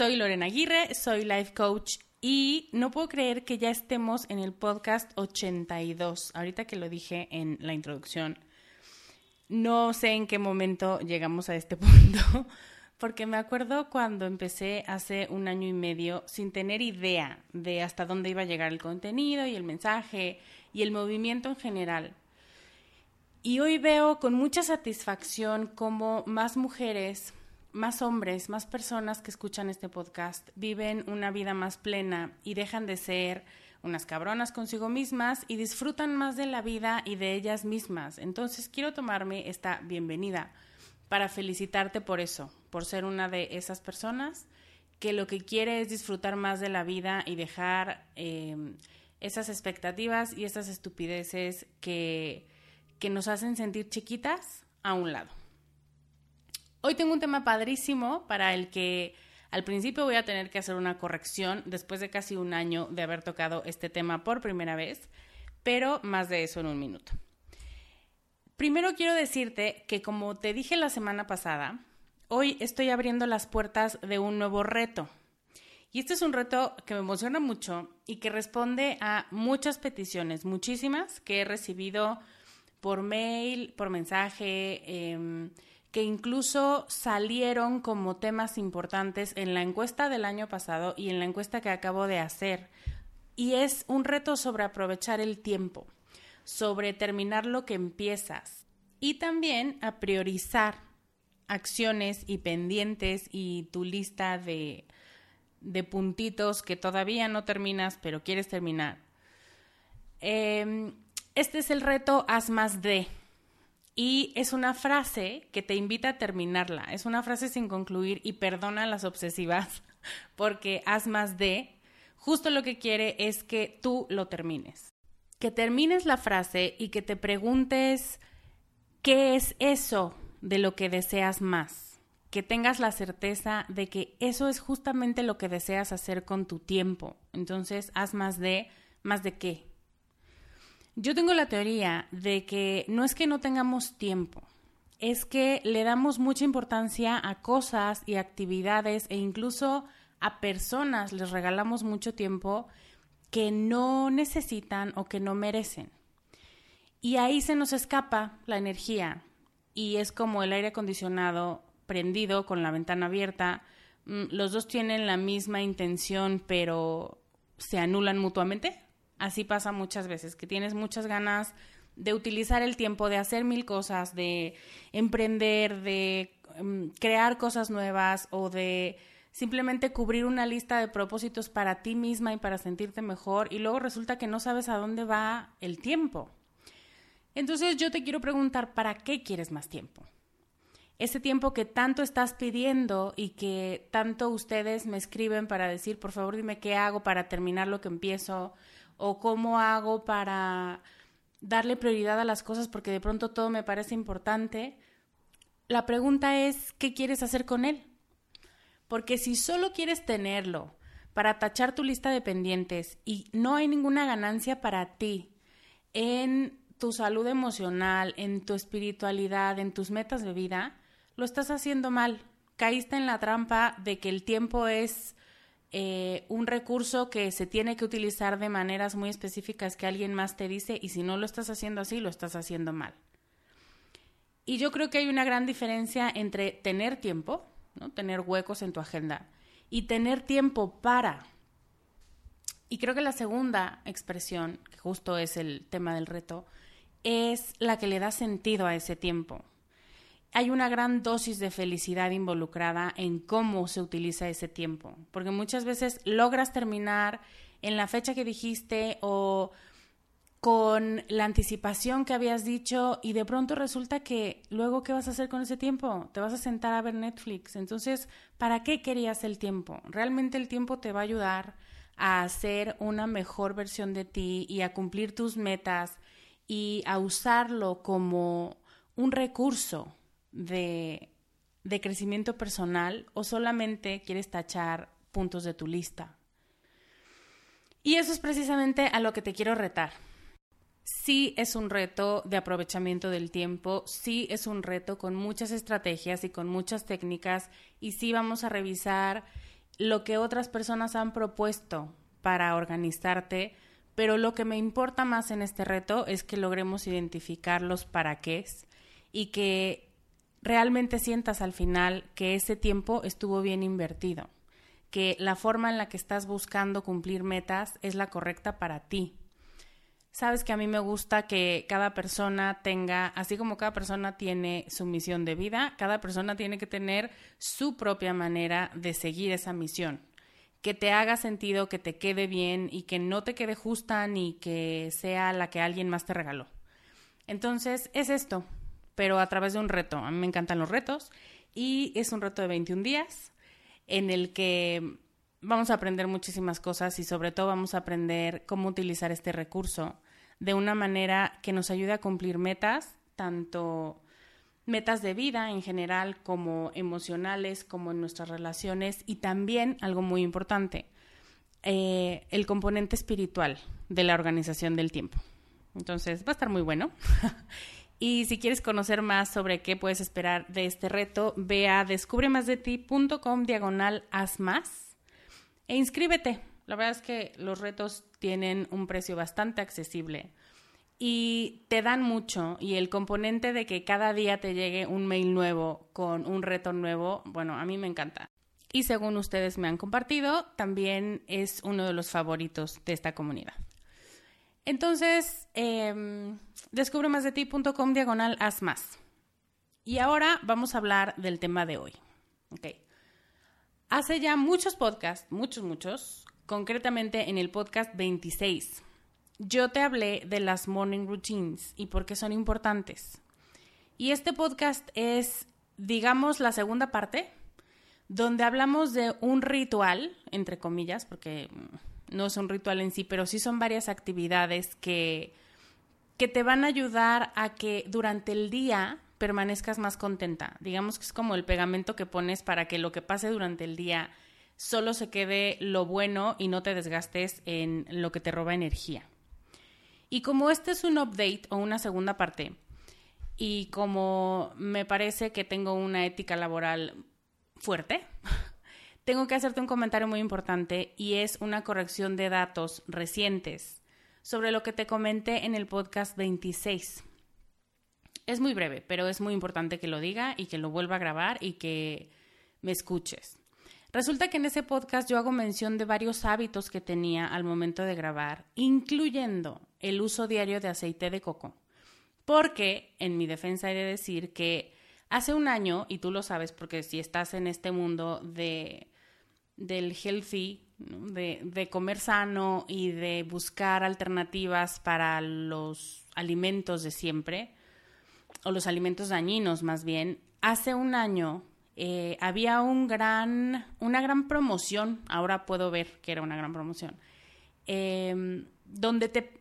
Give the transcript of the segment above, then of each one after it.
Soy Lorena Aguirre, soy life coach y no puedo creer que ya estemos en el podcast 82. Ahorita que lo dije en la introducción, no sé en qué momento llegamos a este punto, porque me acuerdo cuando empecé hace un año y medio sin tener idea de hasta dónde iba a llegar el contenido y el mensaje y el movimiento en general. Y hoy veo con mucha satisfacción cómo más mujeres más hombres, más personas que escuchan este podcast viven una vida más plena y dejan de ser unas cabronas consigo mismas y disfrutan más de la vida y de ellas mismas. Entonces quiero tomarme esta bienvenida para felicitarte por eso, por ser una de esas personas que lo que quiere es disfrutar más de la vida y dejar em, esas expectativas y esas estupideces que, que nos hacen sentir chiquitas a un lado. Hoy tengo un tema padrísimo para el que al principio voy a tener que hacer una corrección después de casi un año de haber tocado este tema por primera vez, pero más de eso en un minuto. Primero quiero decirte que como te dije la semana pasada, hoy estoy abriendo las puertas de un nuevo reto. Y este es un reto que me emociona mucho y que responde a muchas peticiones, muchísimas, que he recibido por mail, por mensaje, eh, que incluso salieron como temas importantes en la encuesta del año pasado y en la encuesta que acabo de hacer. Y es un reto sobre aprovechar el tiempo, sobre terminar lo que empiezas y también a priorizar acciones y pendientes y tu lista de, de puntitos que todavía no terminas pero quieres terminar. Em, este es el reto Haz más de y es una frase que te invita a terminarla. Es una frase sin concluir y perdona las obsesivas porque haz más de. Justo lo que quiere es que tú lo termines. que termines la frase y que te preguntes qué es eso de lo que deseas más. Que tengas la certeza de que eso es justamente lo que deseas hacer con tu tiempo. Entonces, haz más de, más de qué. Yo tengo la teoría de que no es que no tengamos tiempo, es que le damos mucha importancia a cosas y actividades e incluso a personas les regalamos mucho tiempo que no necesitan o que no merecen. Y ahí se nos escapa la energía y es como el aire acondicionado prendido con la ventana abierta. Mm, los dos tienen la misma intención pero se anulan mutuamente. Así pasa muchas veces, que tienes muchas ganas de utilizar el tiempo, de hacer mil cosas, de emprender, de mm, crear cosas nuevas o de simplemente cubrir una lista de propósitos para ti misma y para sentirte mejor y luego resulta que no sabes a dónde va el tiempo. Entonces yo te quiero preguntar, ¿para qué quieres más tiempo? Ese tiempo que tanto estás pidiendo y que tanto ustedes me escriben para decir, por favor dime qué hago para terminar lo que empiezo o cómo hago para darle prioridad a las cosas porque de pronto todo me parece importante. La pregunta es, ¿qué quieres hacer con él? Porque si solo quieres tenerlo para tachar tu lista de pendientes y no hay ninguna ganancia para ti en tu salud emocional, en tu espiritualidad, en tus metas de vida, lo estás haciendo mal. Caíste en la trampa de que el tiempo es eh, un recurso que se tiene que utilizar de maneras muy específicas que alguien más te dice y si no lo estás haciendo así, lo estás haciendo mal. Y yo creo que hay una gran diferencia entre tener tiempo, ¿no? Tener huecos en tu agenda y tener tiempo para. Y creo que la segunda expresión, que justo es el tema del reto, es la que le da sentido a ese tiempo. Hay una gran dosis de felicidad involucrada en cómo se utiliza ese tiempo, porque muchas veces logras terminar en la fecha que dijiste o con la anticipación que habías dicho y de pronto resulta que luego ¿qué vas a hacer con ese tiempo? Te vas a sentar a ver Netflix. Entonces, ¿para qué querías el tiempo? Realmente el tiempo te va a ayudar a hacer una mejor versión de ti y a cumplir tus metas y a usarlo como un recurso de, de crecimiento personal o solamente quieres tachar puntos de tu lista. Y eso es precisamente a lo que te quiero retar sí es un reto de aprovechamiento del tiempo, sí es un reto con muchas estrategias y con muchas técnicas y sí vamos a revisar lo que otras personas han propuesto para organizarte, pero lo que me importa más en este reto es que logremos identificar los para qué y que realmente sientas al final que ese tiempo estuvo bien invertido, que la forma en la que estás buscando cumplir metas es la correcta para ti, Sabes que a mí me gusta que cada persona tenga, así como cada persona tiene su misión de vida, cada persona tiene que tener su propia manera de seguir esa misión. Que te haga sentido, que te quede bien y que no te quede justa ni que sea la que alguien más te regaló. Entonces, es esto, pero a través de un reto. A mí me encantan los retos y es un reto de 21 días en el que vamos a aprender muchísimas cosas y sobre todo vamos a aprender cómo utilizar este recurso de una manera que nos ayude a cumplir metas, tanto metas de vida en general como emocionales, como en nuestras relaciones y también algo muy importante, eh, el componente espiritual de la organización del tiempo. Entonces va a estar muy bueno. y si quieres conocer más sobre qué puedes esperar de este reto, ve a descubremasdeti.com diagonal haz más e inscríbete. La verdad es que los retos tienen un precio bastante accesible y te dan mucho y el componente de que cada día te llegue un mail nuevo con un reto nuevo, bueno, a mí me encanta. Y según ustedes me han compartido, también es uno de los favoritos de esta comunidad. Entonces, eh, descubre más de ti.com diagonal haz más. Y ahora vamos a hablar del tema de hoy. Hace ya muchos podcasts, muchos, muchos, concretamente en el podcast 26, yo te hablé de las morning routines y por qué son importantes. Y este podcast es, digamos, la segunda parte, donde hablamos de un ritual, entre comillas, porque no es un ritual en sí, pero sí son varias actividades que, que te van a ayudar a que durante el día permanezcas más contenta. Digamos que es como el pegamento que pones para que lo que pase durante el día solo se quede lo bueno y no te desgastes en lo que te roba energía. Y como este es un update o una segunda parte, y como me parece que tengo una ética laboral fuerte, tengo que hacerte un comentario muy importante y es una corrección de datos recientes sobre lo que te comenté en el podcast 26. Es muy breve, pero es muy importante que lo diga y que lo vuelva a grabar y que me escuches. Resulta que en ese podcast yo hago mención de varios hábitos que tenía al momento de grabar, incluyendo el uso diario de aceite de coco. Porque, en mi defensa, he de decir que hace un año, y tú lo sabes porque si estás en este mundo de, del healthy, de, comer sano y de buscar alternativas para los alimentos de siempre, o los alimentos dañinos más bien, hace un año eh, había un gran, una gran promoción, ahora puedo ver que era una gran promoción, em, donde te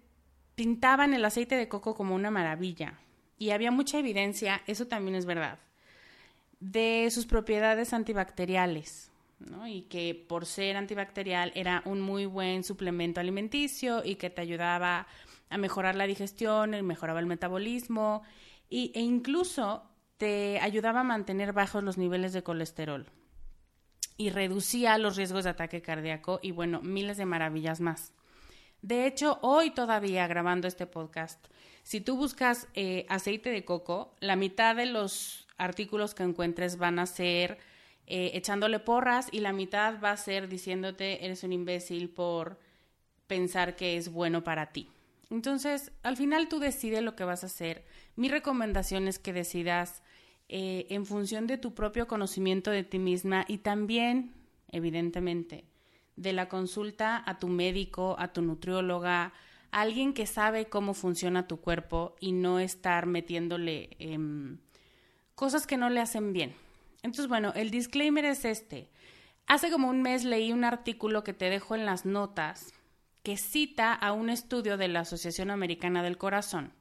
pintaban el aceite de coco como una maravilla y había mucha evidencia, eso también es verdad, de sus propiedades antibacteriales. Y que por ser antibacterial era un muy buen suplemento alimenticio y que te ayudaba a mejorar la digestión, mejoraba el metabolismo y, e incluso te ayudaba a mantener bajos los niveles de colesterol y reducía los riesgos de ataque cardíaco y bueno, miles de maravillas más. De hecho, hoy todavía grabando este podcast, si tú buscas eh, aceite de coco, la mitad de los artículos que encuentres van a ser eh, echándole porras y la mitad va a ser diciéndote eres un imbécil por pensar que es bueno para ti. Entonces, al final tú decides lo que vas a hacer. Mi recomendación es que decidas eh, en función de tu propio conocimiento de ti misma y también, evidentemente, de la consulta a tu médico, a tu nutrióloga, a alguien que sabe cómo funciona tu cuerpo y no estar metiéndole em, cosas que no le hacen bien. Entonces, bueno, el disclaimer es este. Hace como un mes leí un artículo que te dejo en las notas que cita a un estudio de la Asociación Americana del Corazón,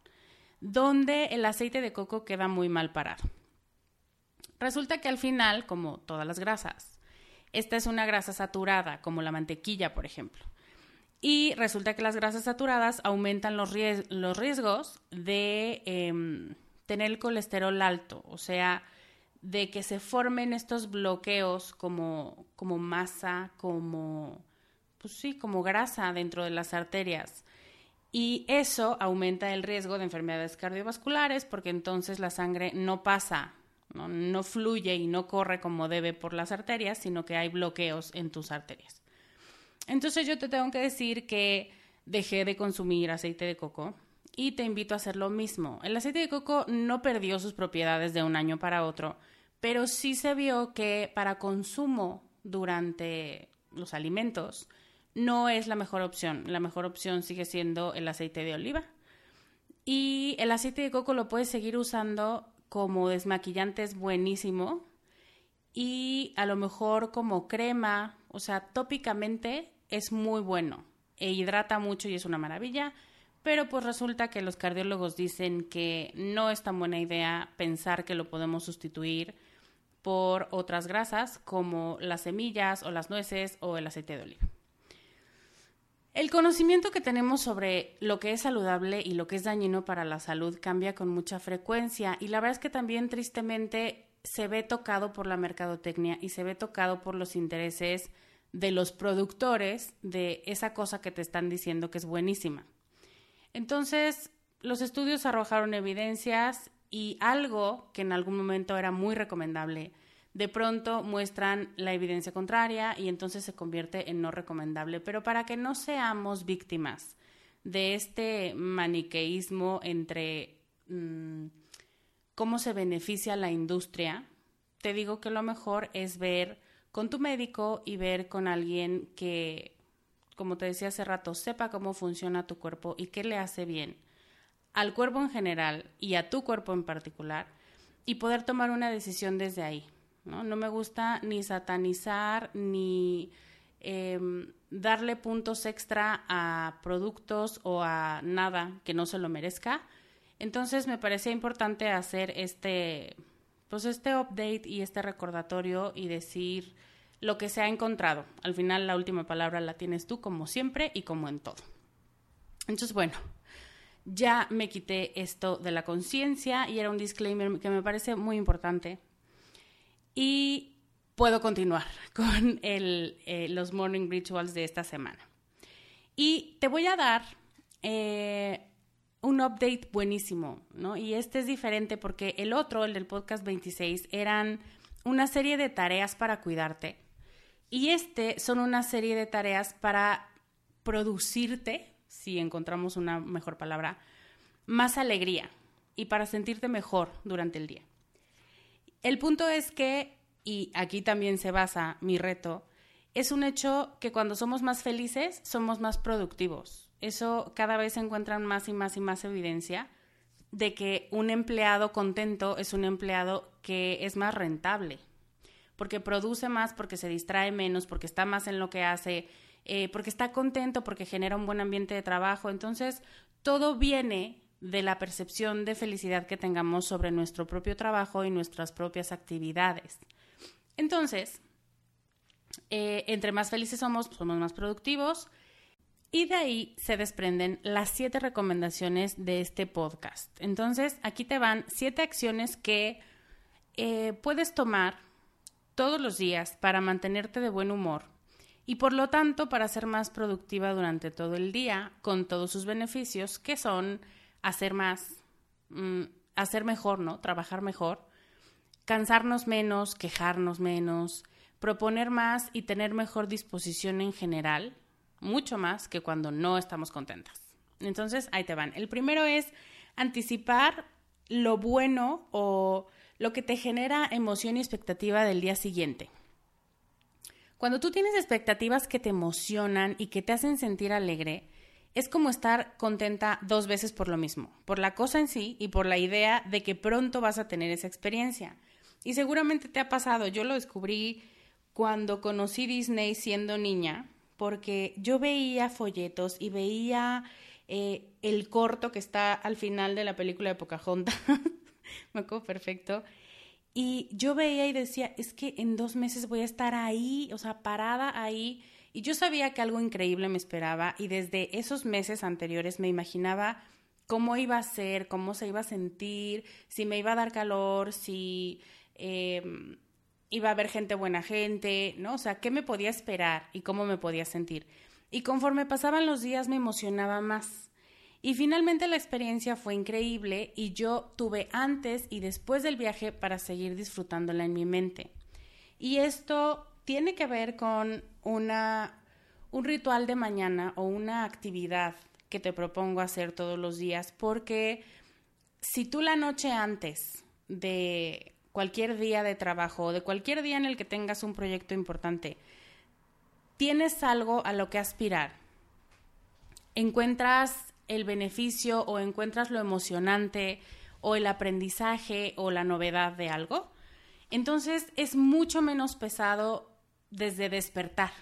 donde el aceite de coco queda muy mal parado. Resulta que al final, como todas las grasas, esta es una grasa saturada, como la mantequilla, por ejemplo. Y resulta que las grasas saturadas aumentan los, riesgos de em, tener el colesterol alto, o sea, de que se formen estos bloqueos como, como masa, como, pues sí, como grasa dentro de las arterias. Y eso aumenta el riesgo de enfermedades cardiovasculares porque entonces la sangre no pasa ¿no? fluye y no corre como debe por las arterias, sino que hay bloqueos en tus arterias. Entonces yo te tengo que decir que dejé de consumir aceite de coco y te invito a hacer lo mismo. El aceite de coco no perdió sus propiedades de un año para otro, pero sí se vio que para consumo durante los alimentos no es la mejor opción. La mejor opción sigue siendo el aceite de oliva. Y el aceite de coco lo puedes seguir usando como desmaquillante es buenísimo y a lo mejor como crema, o sea, tópicamente es muy bueno e hidrata mucho y es una maravilla, pero pues resulta que los cardiólogos dicen que no es tan buena idea pensar que lo podemos sustituir por otras grasas como las semillas o las nueces o el aceite de oliva. El conocimiento que tenemos sobre lo que es saludable y lo que es dañino para la salud cambia con mucha frecuencia y la verdad es que también tristemente se ve tocado por la mercadotecnia y se ve tocado por los intereses de los productores de esa cosa que te están diciendo que es buenísima. Entonces, los estudios arrojaron evidencias y algo que en algún momento era muy recomendable de pronto muestran la evidencia contraria y entonces se convierte en no recomendable. Pero para que no seamos víctimas de este maniqueísmo entre mm, cómo se beneficia la industria, te digo que lo mejor es ver con tu médico y ver con alguien que, como te decía hace rato, sepa cómo funciona tu cuerpo y qué le hace bien al cuerpo en general y a tu cuerpo en particular y poder tomar una decisión desde ahí. ¿no? me gusta ni satanizar ni em, darle puntos extra a productos o a nada que no se lo merezca. Entonces me parecía importante hacer este, pues este update y este recordatorio y decir lo que se ha encontrado. Al final la última palabra la tienes tú como siempre y como en todo. Entonces, bueno, ya me quité esto de la conciencia y era un disclaimer que me parece muy importante. Y puedo continuar con eh, los morning rituals de esta semana. Y te voy a dar eh, un update buenísimo, ¿no? Y este es diferente porque el otro, el del podcast 26, eran una serie de tareas para cuidarte. Y este son una serie de tareas para producirte, si encontramos una mejor palabra, más alegría y para sentirte mejor durante el día. El punto es que, y aquí también se basa mi reto, es un hecho que cuando somos más felices somos más productivos. Eso cada vez se encuentran más y más y más evidencia de que un empleado contento es un empleado que es más rentable, porque produce más, porque se distrae menos, porque está más en lo que hace, eh, porque está contento, porque genera un buen ambiente de trabajo. Entonces, todo viene de la percepción de felicidad que tengamos sobre nuestro propio trabajo y nuestras propias actividades. Entonces, eh, entre más felices somos, somos más productivos. Y de ahí se desprenden las siete recomendaciones de este podcast. Entonces, aquí te van siete acciones que eh, puedes tomar todos los días para mantenerte de buen humor y por lo tanto para ser más productiva durante todo el día con todos sus beneficios que son hacer más, mm, hacer mejor, ¿no? Trabajar mejor, cansarnos menos, quejarnos menos, proponer más y tener mejor disposición en general, mucho más que cuando no estamos contentas. Entonces, ahí te van. El primero es anticipar lo bueno o lo que te genera emoción y expectativa del día siguiente. Cuando tú tienes expectativas que te emocionan y que te hacen sentir alegre, es como estar contenta dos veces por lo mismo, por la cosa en sí y por la idea de que pronto vas a tener esa experiencia. Y seguramente te ha pasado, yo lo descubrí cuando conocí Disney siendo niña, porque yo veía folletos y veía eh, el corto que está al final de la película de Pocahontas, me acuerdo perfecto, y yo veía y decía, es que en dos meses voy a estar ahí, o sea, parada ahí y yo sabía que algo increíble me esperaba y desde esos meses anteriores me imaginaba cómo iba a ser, cómo se iba a sentir, si me iba a dar calor, si em, iba a haber gente buena gente, ¿no? O sea, qué me podía esperar y cómo me podía sentir. Y conforme pasaban los días me emocionaba más. Y finalmente la experiencia fue increíble y yo tuve antes y después del viaje para seguir disfrutándola en mi mente. Y esto tiene que ver con una, un ritual de mañana o una actividad que te propongo hacer todos los días, porque si tú la noche antes de cualquier día de trabajo o de cualquier día en el que tengas un proyecto importante, tienes algo a lo que aspirar, encuentras el beneficio o encuentras lo emocionante o el aprendizaje o la novedad de algo, entonces es mucho menos pesado desde despertar.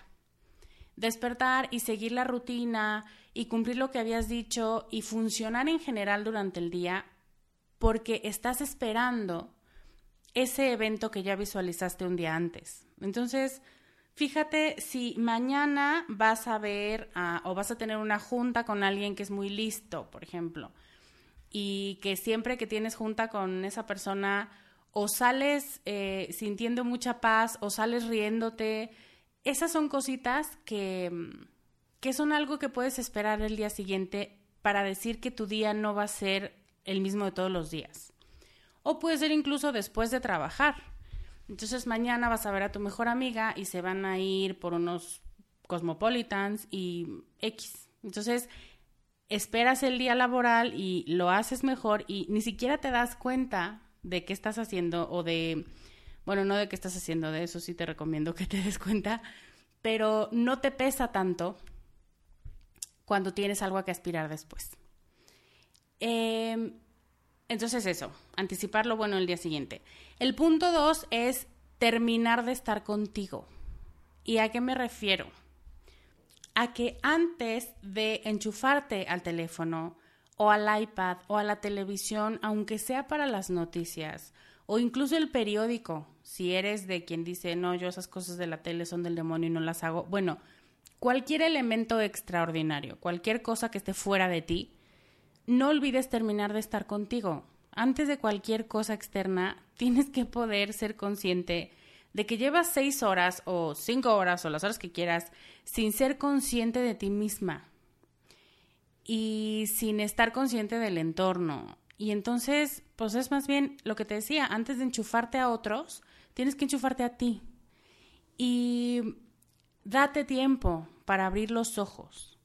Despertar y seguir la rutina y cumplir lo que habías dicho y funcionar en general durante el día porque estás esperando ese evento que ya visualizaste un día antes. Entonces, fíjate si mañana vas a ver o vas a tener una junta con alguien que es muy listo, por ejemplo, y que siempre que tienes junta con esa persona o sales eh, sintiendo mucha paz o sales riéndote. Esas son cositas que, que son algo que puedes esperar el día siguiente para decir que tu día no va a ser el mismo de todos los días. O puede ser incluso después de trabajar. Entonces mañana vas a ver a tu mejor amiga y se van a ir por unos cosmopolitans y X. Entonces esperas el día laboral y lo haces mejor y ni siquiera te das cuenta de qué estás haciendo o de, bueno, no de qué estás haciendo, de eso sí te recomiendo que te des cuenta, pero no te pesa tanto cuando tienes algo a que aspirar después. Em, entonces eso, anticipar lo bueno el día siguiente. El punto dos es terminar de estar contigo. ¿Y a qué me refiero? a que antes de enchufarte al teléfono o al iPad o a la televisión, aunque sea para las noticias, o incluso el periódico, si eres de quien dice, no, yo esas cosas de la tele son del demonio y no las hago, bueno, cualquier elemento extraordinario, cualquier cosa que esté fuera de ti, no olvides terminar de estar contigo. Antes de cualquier cosa externa, tienes que poder ser consciente de que llevas seis horas o cinco horas o las horas que quieras sin ser consciente de ti misma y sin estar consciente del entorno. Y entonces, pues es más bien lo que te decía, antes de enchufarte a otros, tienes que enchufarte a ti. Y date tiempo para abrir los ojos.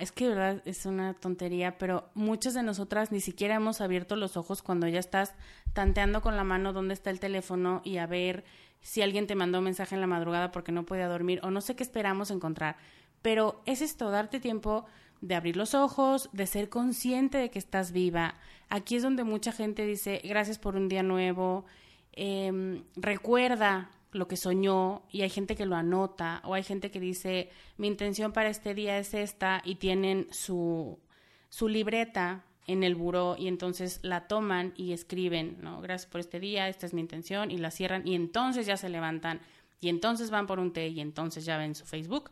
Es que de verdad es una tontería, pero muchas de nosotras ni siquiera hemos abierto los ojos cuando ya estás tanteando con la mano dónde está el teléfono y a ver si alguien te mandó un mensaje en la madrugada porque no podía dormir o no sé qué esperamos encontrar. Pero es esto, darte tiempo de abrir los ojos, de ser consciente de que estás viva. Aquí es donde mucha gente dice gracias por un día nuevo, em, recuerda lo que soñó y hay gente que lo anota o hay gente que dice mi intención para este día es esta y tienen su, su libreta en el buró y entonces la toman y escriben, ¿no? Gracias por este día, esta es mi intención y la cierran y entonces ya se levantan y entonces van por un té y entonces ya ven su Facebook.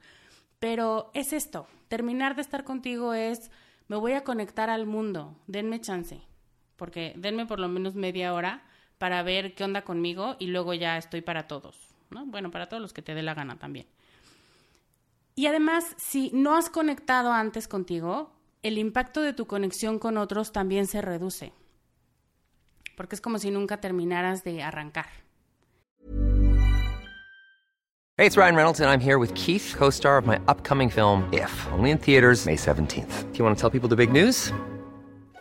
Pero es esto, terminar de estar contigo es, me voy a conectar al mundo, denme chance, porque denme por lo menos media hora para ver qué onda conmigo y luego ya estoy para todos, ¿no? Bueno, para todos los que te dé la gana también. Y además, si no has conectado antes contigo, el impacto de tu conexión con otros también se reduce, porque es como si nunca terminaras de arrancar. Hey, it's Ryan Reynolds and I'm here with Keith, co-star of my upcoming film If, only in theaters May 17th. Do you want to tell people the big news?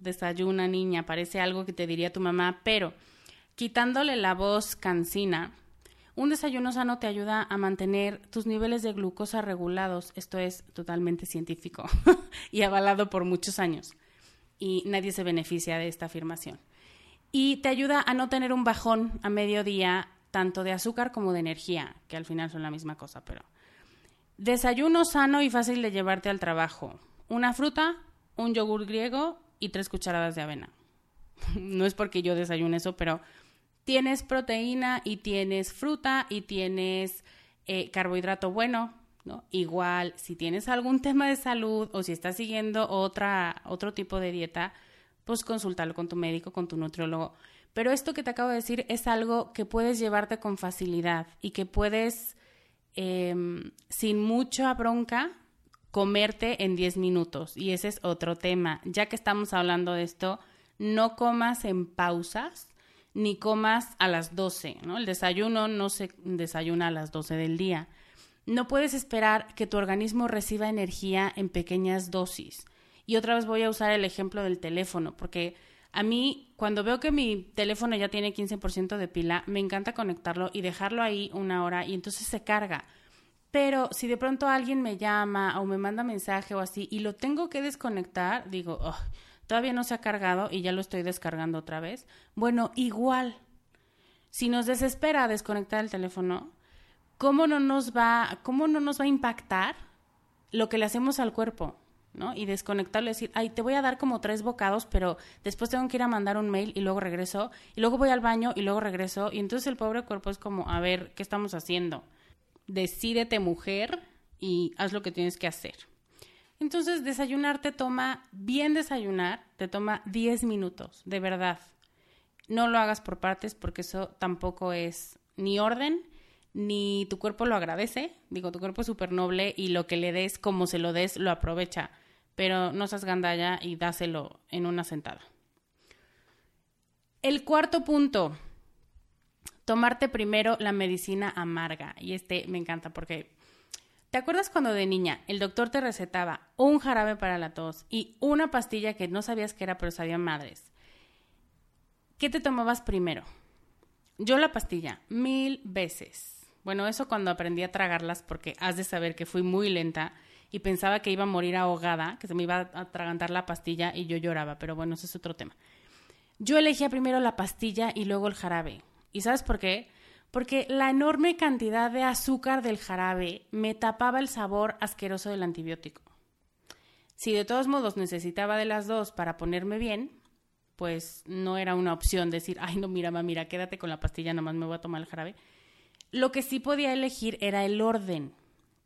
Desayuna niña, parece algo que te diría tu mamá, pero quitándole la voz cansina, un desayuno sano te ayuda a mantener tus niveles de glucosa regulados. Esto es totalmente científico y avalado por muchos años. Y nadie se beneficia de esta afirmación. Y te ayuda a no tener un bajón a mediodía, tanto de azúcar como de energía, que al final son la misma cosa, pero... Desayuno sano y fácil de llevarte al trabajo. Una fruta, un yogur griego y tres cucharadas de avena. no es porque yo desayune eso, pero tienes proteína y tienes fruta y tienes eh, carbohidrato bueno, ¿no? Igual, si tienes algún tema de salud o si estás siguiendo otra, otro tipo de dieta, pues consultarlo con tu médico, con tu nutriólogo. Pero esto que te acabo de decir es algo que puedes llevarte con facilidad y que puedes, em, sin mucha bronca, comerte en 10 minutos. Y ese es otro tema. Ya que estamos hablando de esto, no comas en pausas ni comas a las 12, ¿no? El desayuno no se desayuna a las 12 del día. No puedes esperar que tu organismo reciba energía en pequeñas dosis. Y otra vez voy a usar el ejemplo del teléfono, porque a mí, cuando veo que mi teléfono ya tiene 15% de pila, me encanta conectarlo y dejarlo ahí una hora y entonces se carga. Pero si de pronto alguien me llama o me manda mensaje o así y lo tengo que desconectar, digo, oh, todavía no se ha cargado y ya lo estoy descargando otra vez. Bueno, igual, si nos desespera desconectar el teléfono, ¿cómo no nos va, cómo no nos va a impactar lo que le hacemos al cuerpo? ¿no? Y desconectarlo y decir, ay, te voy a dar como tres bocados, pero después tengo que ir a mandar un mail y luego regreso, y luego voy al baño y luego regreso, y entonces el pobre cuerpo es como, a ver, ¿qué estamos haciendo? Decídete mujer y haz lo que tienes que hacer. Entonces, desayunar te toma, bien desayunar, te toma 10 minutos, de verdad. No lo hagas por partes porque eso tampoco es ni orden, ni tu cuerpo lo agradece. Digo, tu cuerpo es súper noble y lo que le des, como se lo des, lo aprovecha. Pero no seas gandalla y dáselo en una sentada. El cuarto punto, tomarte primero la medicina amarga. Y este me encanta porque ¿Te acuerdas cuando de niña el doctor te recetaba un jarabe para la tos y una pastilla que no sabías que era, pero sabían madres? ¿Qué te tomabas primero? Yo la pastilla, mil veces. Bueno, eso cuando aprendí a tragarlas porque has de saber que fui muy lenta y pensaba que iba a morir ahogada, que se me iba a atragantar la pastilla y yo lloraba, pero bueno, ese es otro tema. Yo elegía primero la pastilla y luego el jarabe. ¿Y sabes por qué? Porque la enorme cantidad de azúcar del jarabe me tapaba el sabor asqueroso del antibiótico. Si de todos modos necesitaba de las dos para ponerme bien, pues no era una opción decir, ay, no, mira, mamá, mira, quédate con la pastilla, nomás me voy a tomar el jarabe. Lo que sí podía elegir era el orden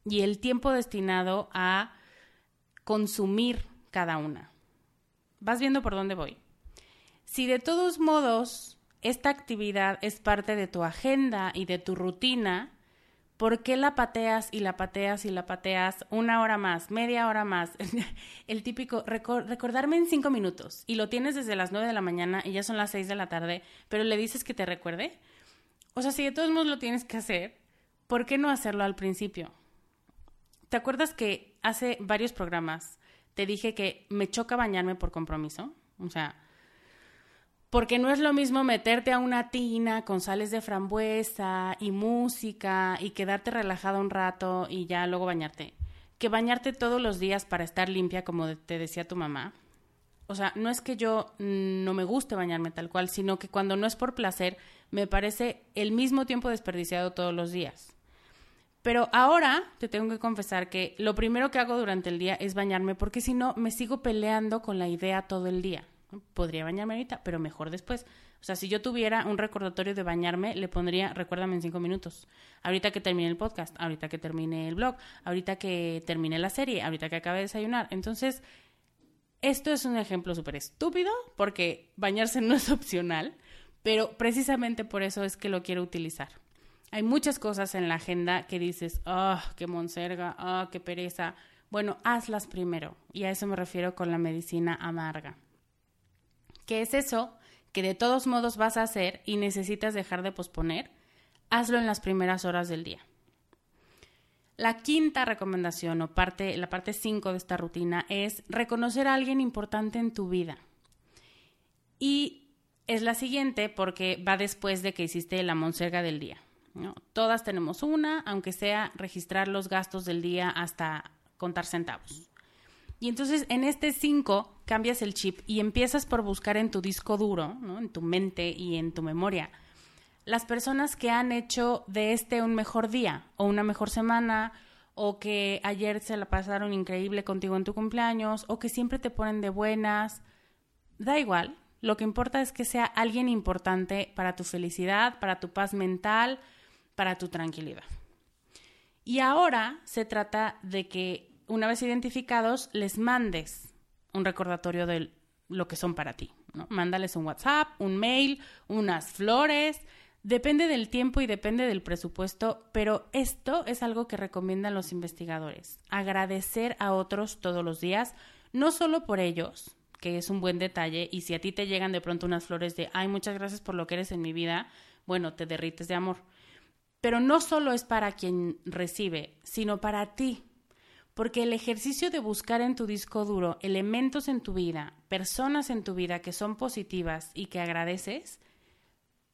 y el tiempo destinado a consumir cada una. ¿Vas viendo por dónde voy? Si de todos modos esta actividad es parte de tu agenda y de tu rutina, ¿por qué la pateas y la pateas y la pateas una hora más, media hora más? El típico recordarme en cinco minutos y lo tienes desde las nueve de la mañana y ya son las seis de la tarde, pero le dices que te recuerde. O sea, si de todos modos lo tienes que hacer, ¿por qué no hacerlo al principio? ¿Te acuerdas que hace varios programas te dije que me choca bañarme por compromiso? O sea, porque no es lo mismo meterte a una tina con sales de frambuesa y música y quedarte relajada un rato y ya luego bañarte, que bañarte todos los días para estar limpia, como te decía tu mamá. O sea, no es que yo no me guste bañarme tal cual, sino que cuando no es por placer, me parece el mismo tiempo desperdiciado todos los días. Pero ahora te tengo que confesar que lo primero que hago durante el día es bañarme porque si no me sigo peleando con la idea todo el día. Podría bañarme ahorita, pero mejor después. O sea, si yo tuviera un recordatorio de bañarme, le pondría recuérdame en cinco minutos. Ahorita que termine el podcast, ahorita que termine el blog, ahorita que termine la serie, ahorita que acabe de desayunar. Entonces, esto es un ejemplo súper estúpido porque bañarse no es opcional, pero precisamente por eso es que lo quiero utilizar. Hay muchas cosas en la agenda que dices, ah, qué monserga, ah, qué pereza. Bueno, hazlas primero. Y a eso me refiero con la medicina amarga. ¿Qué es eso? Que de todos modos vas a hacer y necesitas dejar de posponer. Hazlo en las primeras horas del día. La quinta recomendación o parte, la parte 5 de esta rutina es reconocer a alguien importante en tu vida. Y es la siguiente porque va después de que hiciste la monserga del día. Todas tenemos una, aunque sea registrar los gastos del día hasta contar centavos. Y entonces en este 5 cambias el chip y empiezas por buscar en tu disco duro, en tu mente y en tu memoria, las personas que han hecho de este un mejor día o una mejor semana o que ayer se la pasaron increíble contigo en tu cumpleaños o que siempre te ponen de buenas. Da igual, lo que importa es que sea alguien importante para tu felicidad, para tu paz mental, para tu tranquilidad. Y ahora se trata de que, una vez identificados, les mandes un recordatorio de lo que son para ti. ¿no? Mándales un WhatsApp, un mail, unas flores. Depende del tiempo y depende del presupuesto, pero esto es algo que recomiendan los investigadores. Agradecer a otros todos los días, no solo por ellos, que es un buen detalle, y si a ti te llegan de pronto unas flores de, ay, muchas gracias por lo que eres en mi vida, bueno, te derrites de amor pero no solo es para quien recibe, sino para ti. Porque el ejercicio de buscar en tu disco duro elementos en tu vida, personas en tu vida que son positivas y que agradeces,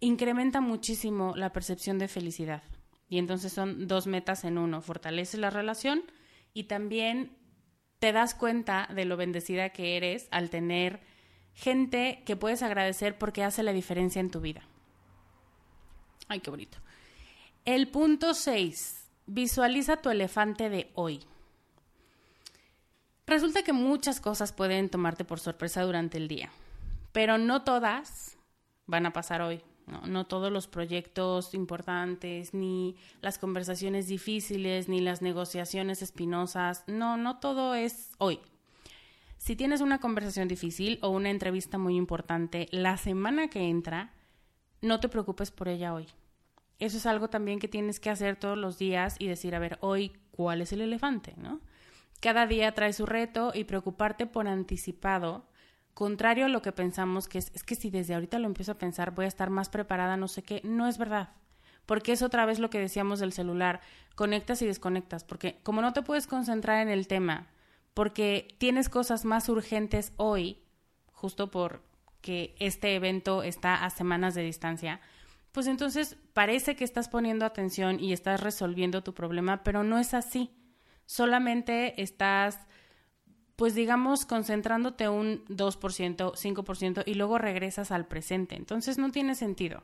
incrementa muchísimo la percepción de felicidad. Y entonces son dos metas en uno. Fortaleces la relación y también te das cuenta de lo bendecida que eres al tener gente que puedes agradecer porque hace la diferencia en tu vida. Ay, qué bonito. El punto 6. Visualiza tu elefante de hoy. Resulta que muchas cosas pueden tomarte por sorpresa durante el día, pero no todas van a pasar hoy. No, todos los proyectos importantes, ni las conversaciones difíciles, ni las negociaciones espinosas. No, no todo es hoy. Si tienes una conversación difícil o una entrevista muy importante la semana que entra, no te preocupes por ella hoy eso es algo también que tienes que hacer todos los días y decir, a ver, hoy, ¿cuál es el elefante? ¿no? Cada día trae su reto y preocuparte por anticipado, contrario a lo que pensamos que es, es que si desde ahorita lo empiezo a pensar voy a estar más preparada, no sé qué, no es verdad. porque es otra vez lo que decíamos del celular, conectas y desconectas, porque como no te puedes concentrar en el tema, porque tienes cosas más urgentes hoy, justo porque este evento está a semanas de distancia, pues entonces parece que estás poniendo atención y estás resolviendo tu problema, pero no es así. Solamente estás, pues digamos, concentrándote un 2%, 5% y luego regresas al presente. Entonces no tiene sentido.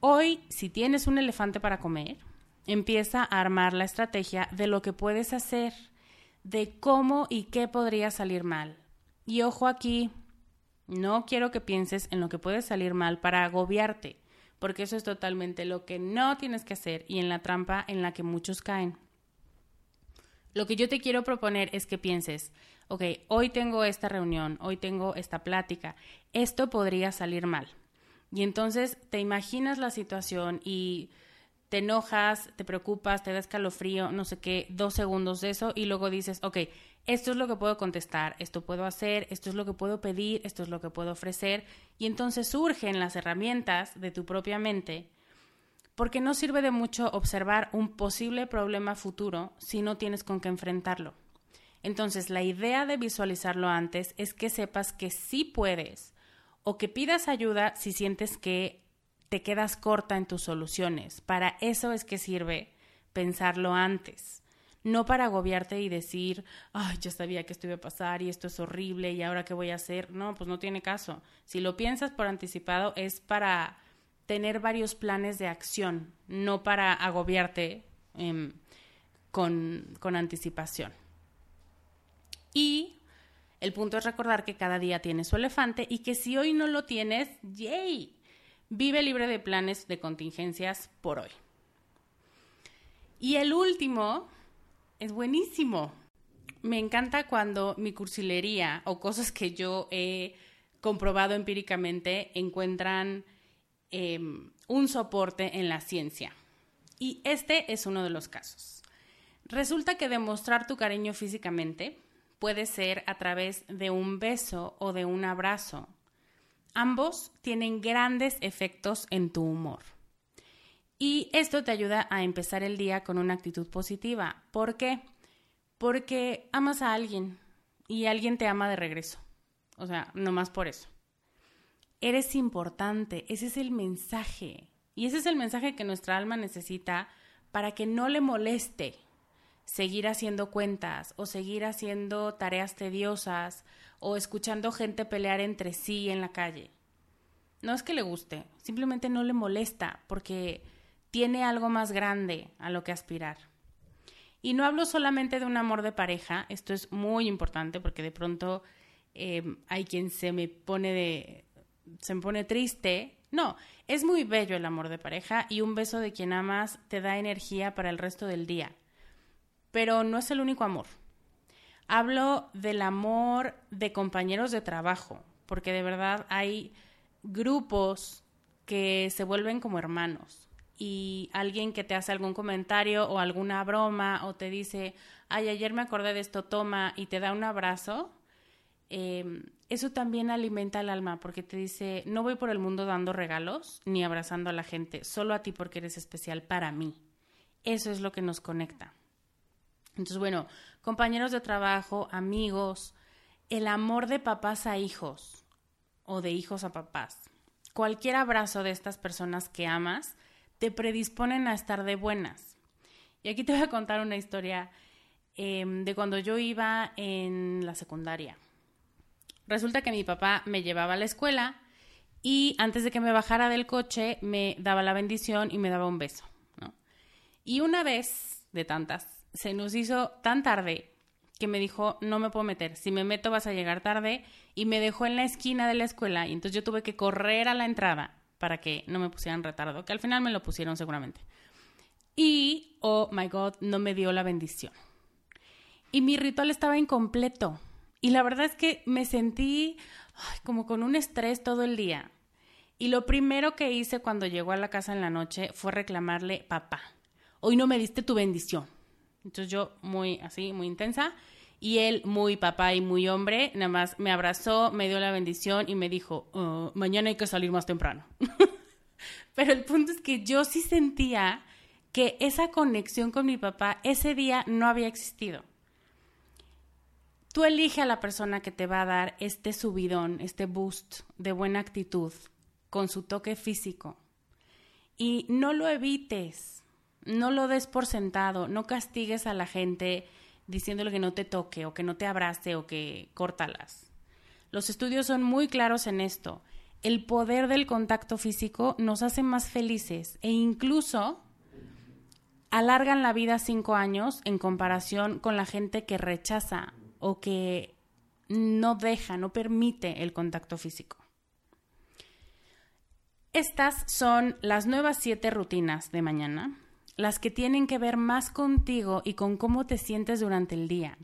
Hoy, si tienes un elefante para comer, empieza a armar la estrategia de lo que puedes hacer, de cómo y qué podría salir mal. Y ojo aquí, no quiero que pienses en lo que puede salir mal para agobiarte, porque eso es totalmente lo que no tienes que hacer y en la trampa en la que muchos caen. Lo que yo te quiero proponer es que pienses, ok, hoy tengo esta reunión, hoy tengo esta plática, esto podría salir mal. Y entonces te imaginas la situación y te enojas, te preocupas, te da escalofrío, no sé qué, dos segundos de eso y luego dices, ok, esto es lo que puedo contestar, esto puedo hacer, esto es lo que puedo pedir, esto es lo que puedo ofrecer, y entonces surgen las herramientas de tu propia mente, porque no sirve de mucho observar un posible problema futuro si no tienes con qué enfrentarlo. Entonces, la idea de visualizarlo antes es que sepas que sí puedes o que pidas ayuda si sientes que te quedas corta en tus soluciones. Para eso es que sirve pensarlo antes no para agobiarte y decir, ay, ya sabía que esto iba a pasar y esto es horrible y ahora qué voy a hacer. No, pues no tiene caso. Si lo piensas por anticipado es para tener varios planes de acción, no para agobiarte em, con, con anticipación. Y el punto es recordar que cada día tiene su elefante y que si hoy no lo tienes, ¡yay! Vive libre de planes de contingencias por hoy. Y el último es buenísimo. Me encanta cuando mi cursilería o cosas que yo he comprobado empíricamente encuentran em, un soporte en la ciencia. Y este es uno de los casos. Resulta que demostrar tu cariño físicamente puede ser a través de un beso o de un abrazo. Ambos tienen grandes efectos en tu humor. Y esto te ayuda a empezar el día con una actitud positiva. ¿Por qué? Porque amas a alguien y alguien te ama de regreso. O sea, no más por eso. Eres importante, ese es el mensaje. Y ese es el mensaje que nuestra alma necesita para que no le moleste seguir haciendo cuentas o seguir haciendo tareas tediosas o escuchando gente pelear entre sí en la calle. No es que le guste, simplemente no le molesta porque tiene algo más grande a lo que aspirar. Y no hablo solamente de un amor de pareja, esto es muy importante porque de pronto em, hay quien se me pone de se pone triste. No, es muy bello el amor de pareja y un beso de quien amas te da energía para el resto del día. Pero no es el único amor. Hablo del amor de compañeros de trabajo, porque de verdad hay grupos que se vuelven como hermanos y alguien que te hace algún comentario o alguna broma o te dice, ay, ayer me acordé de esto, toma, y te da un abrazo, em, eso también alimenta el alma porque te dice, no voy por el mundo dando regalos ni abrazando a la gente, solo a ti porque eres especial para mí. Eso es lo que nos conecta. Entonces, bueno, compañeros de trabajo, amigos, el amor de papás a hijos o de hijos a papás. Cualquier abrazo de estas personas que amas te predisponen a estar de buenas. Y aquí te voy a contar una historia em, de cuando yo iba en la secundaria. Resulta que mi papá me llevaba a la escuela y antes de que me bajara del coche me daba la bendición y me daba un beso. Y una vez, de tantas, se nos hizo tan tarde que me dijo, no me puedo meter, si me meto vas a llegar tarde, y me dejó en la esquina de la escuela, y entonces yo tuve que correr a la entrada para que no me pusieran retardo, que al final me lo pusieron seguramente. Y, oh my God, no me dio la bendición. Y mi ritual estaba incompleto. Y la verdad es que me sentí como con un estrés todo el día. Y lo primero que hice cuando llegó a la casa en la noche fue reclamarle, papá, hoy no me diste tu bendición. Entonces yo muy así, muy intensa, y él, muy papá y muy hombre, nada más me abrazó, me dio la bendición y me dijo, oh, mañana hay que salir más temprano. Pero el punto es que yo sí sentía que esa conexión con mi papá ese día no había existido. Tú elige a la persona que te va a dar este subidón, este boost de buena actitud, con su toque físico. Y no lo evites, no lo des por sentado, no castigues a la gente diciéndole que no te toque o que no te abrace o que córtalas. Los estudios son muy claros en esto. El poder del contacto físico nos hace más felices e incluso alargan la vida cinco años en comparación con la gente que rechaza o que no deja, no permite el contacto físico. Estas son las nuevas siete rutinas de mañana, las que tienen que ver más contigo y con cómo te sientes durante el día.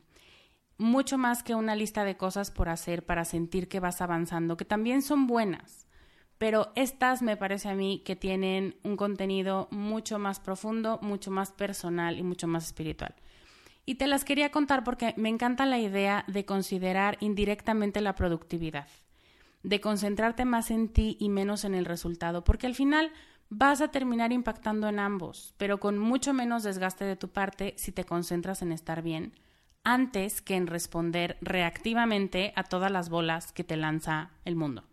Mucho más que una lista de cosas por hacer para sentir que vas avanzando, que también son buenas. Pero estas me parece a mí que tienen un contenido mucho más profundo, mucho más personal y mucho más espiritual. Y te las quería contar porque me encanta la idea de considerar indirectamente la productividad, de concentrarte más en ti y menos en el resultado, porque al final vas a terminar impactando en ambos, pero con mucho menos desgaste de tu parte si te concentras en estar bien, antes que en responder reactivamente a todas las bolas que te lanza el mundo.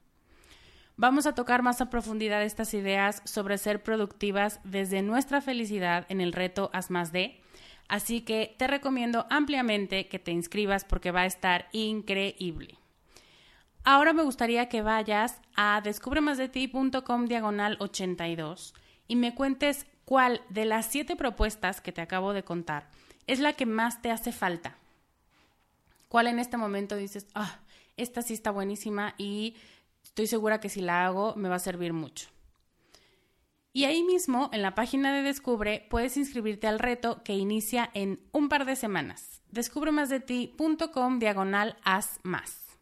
Vamos a tocar más a profundidad estas ideas sobre ser productivas desde nuestra felicidad en el reto Haz más de, Así que te recomiendo ampliamente que te inscribas porque va a estar increíble. Ahora me gustaría que vayas a descubremasdeti.com diagonal 82 y me cuentes cuál de las siete propuestas que te acabo de contar es la que más te hace falta. ¿Cuál en este momento dices, ah, esta sí está buenísima y estoy segura que si la hago me va a servir mucho? Y ahí mismo, en la página de Descubre, puedes inscribirte al reto que inicia en un par de semanas. Descubremasdeti.com diagonal haz más.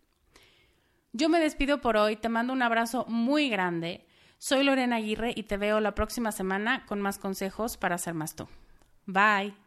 Yo me despido por hoy, te mando un abrazo muy grande. Soy Lorena Aguirre y te veo la próxima semana con más consejos para ser más tú. Bye.